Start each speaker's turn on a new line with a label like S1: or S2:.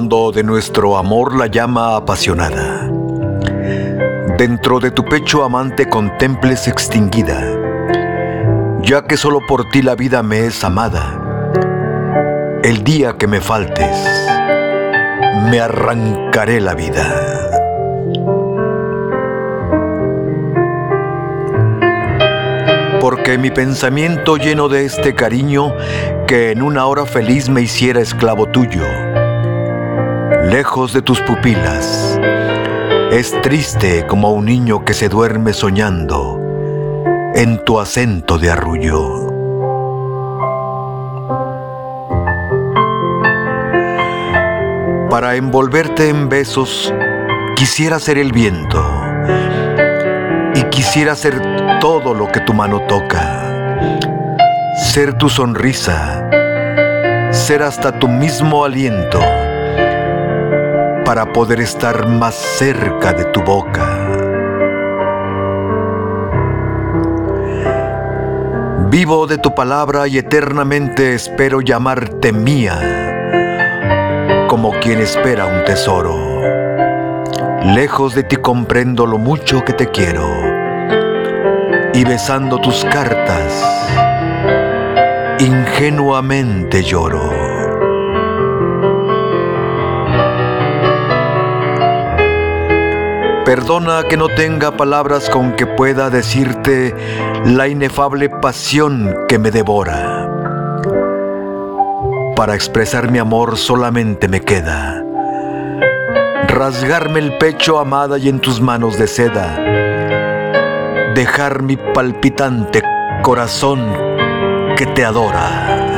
S1: dentro de nuestro amor la llama apasionada. Dentro de tu pecho amante contemples extinguida, ya que solo por ti la vida me es amada. El día que me faltes, me arrancaré la vida. porque mi pensamiento lleno de este cariño que en una hora feliz me hiciera esclavo tuyo. Lejos de tus pupilas, es triste como un niño que se duerme soñando en tu acento de arrullo. Para envolverte en besos, quisiera ser el viento y quisiera ser todo lo que tu mano toca. Ser tu sonrisa, ser hasta tu mismo aliento para poder estar más cerca de tu boca. Vivo de tu palabra y eternamente espero llamarte mía, como quien espera un tesoro. Lejos de ti comprendo lo mucho que te quiero y besando tus cartas, ingenuamente lloro. Perdona que no tenga palabras con que pueda decirte la inefable pasión que me devora. Para expresar mi amor solamente me queda rasgarme el pecho amada y en tus manos de seda dejar mi palpitante corazón que te adora.